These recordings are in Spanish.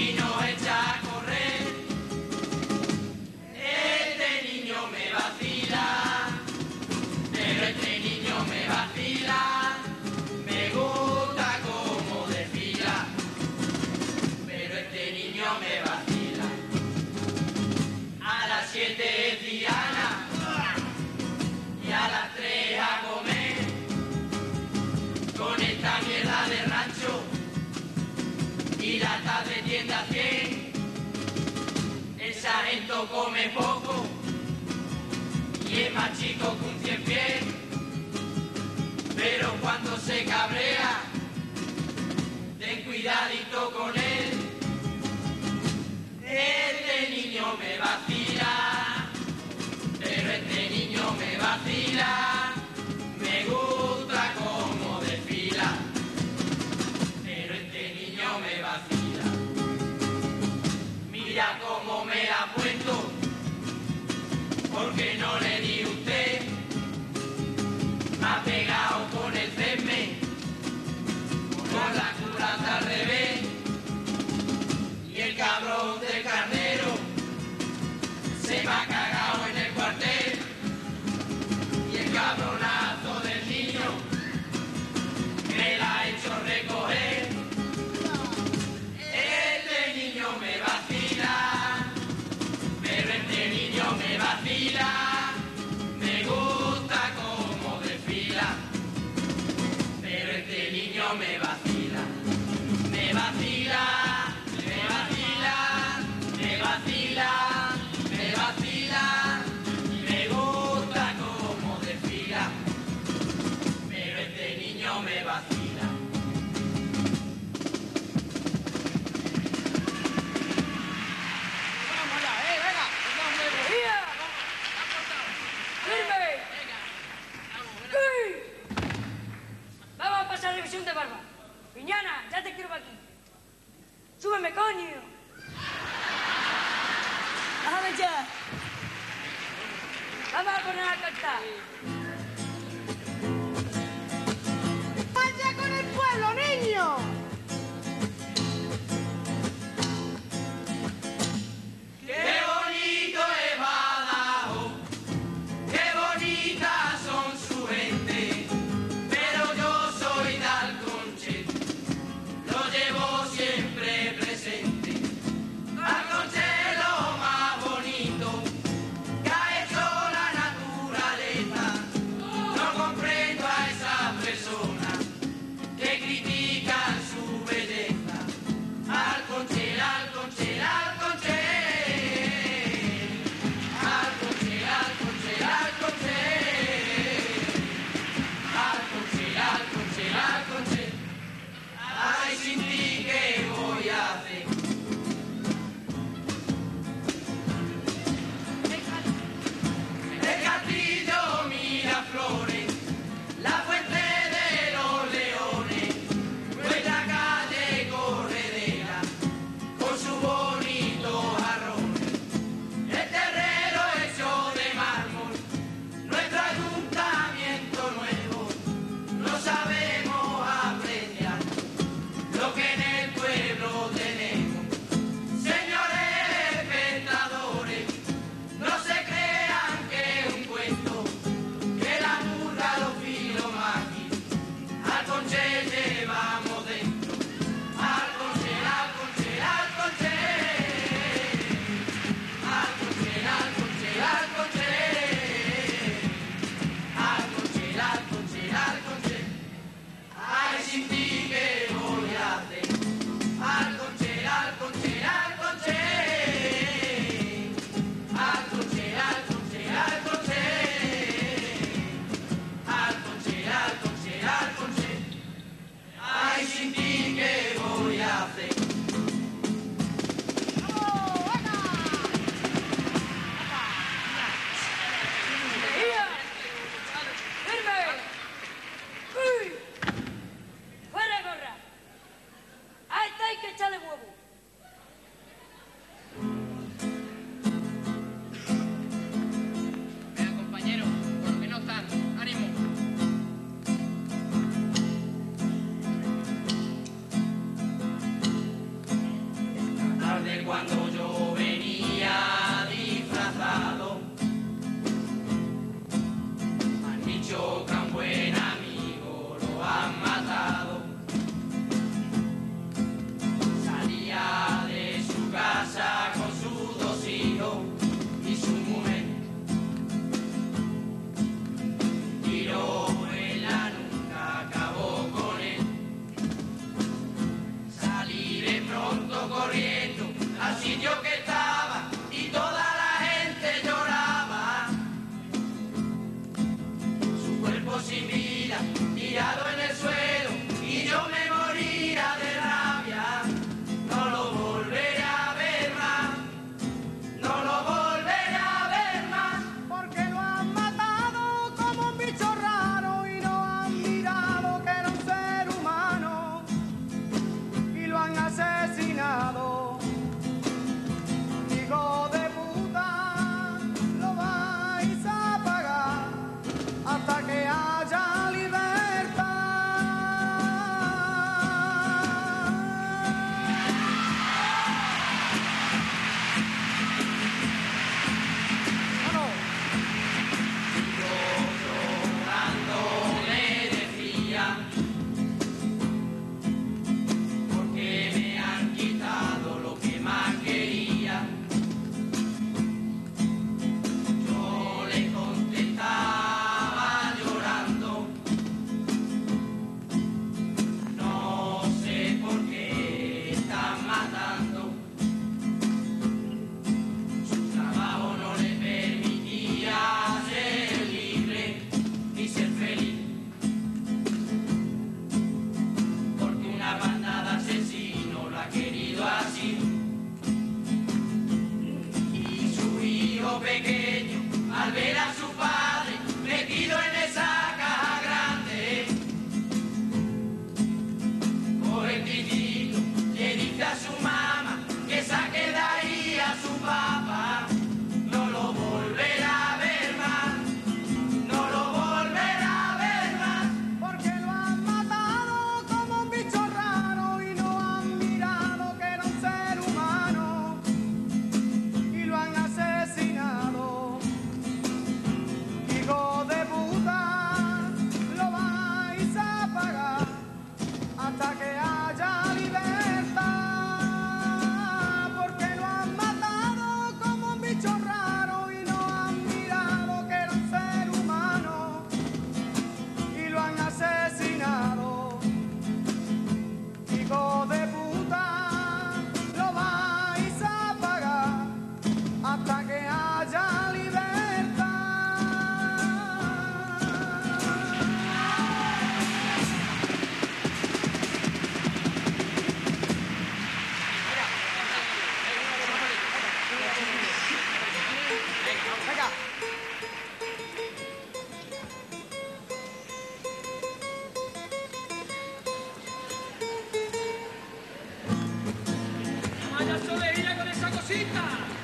We know it. entiendas bien, el sargento come poco y es más chico que un cien pies, pero cuando se cabrea, ten cuidadito con él, este niño me vacila, pero este niño me vacila. me vacío. ¡Rosita!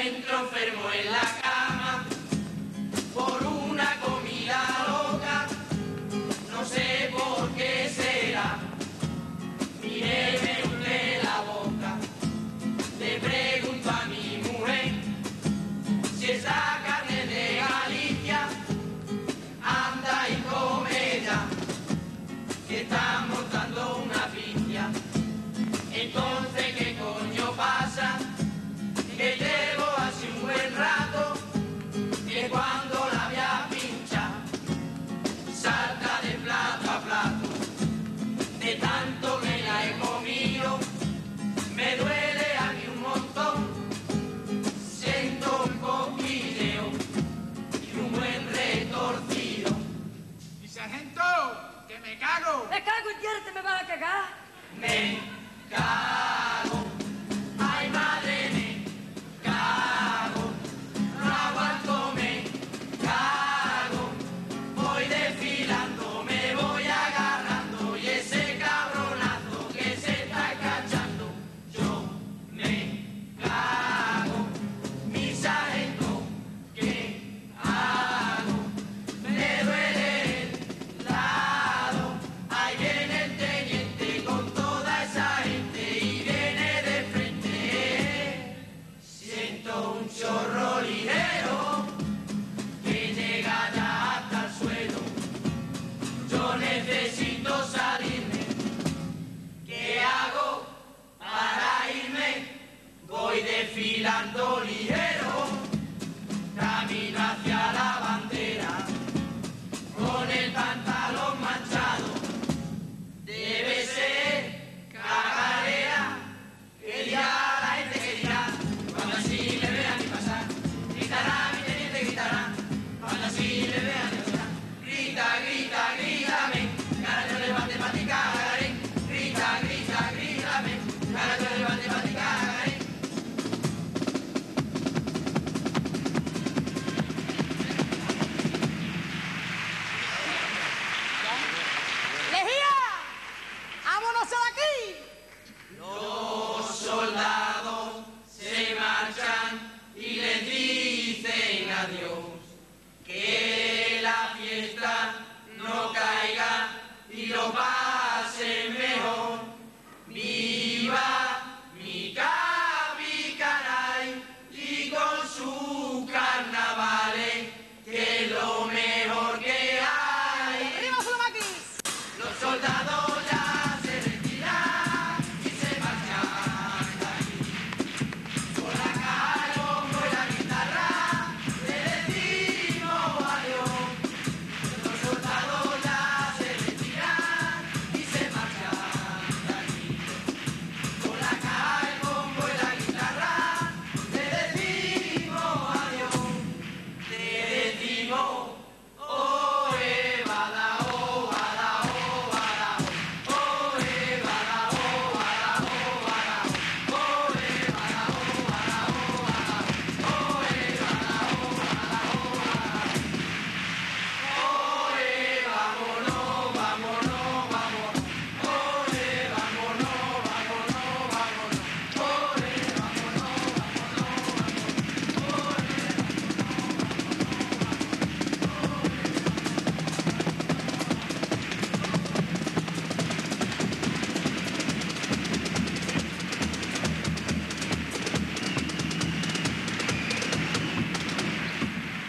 encuentro enfermo en la ¡Claro! ¿De acá, Gutiérrez, te me vas a cagar? Me cago. के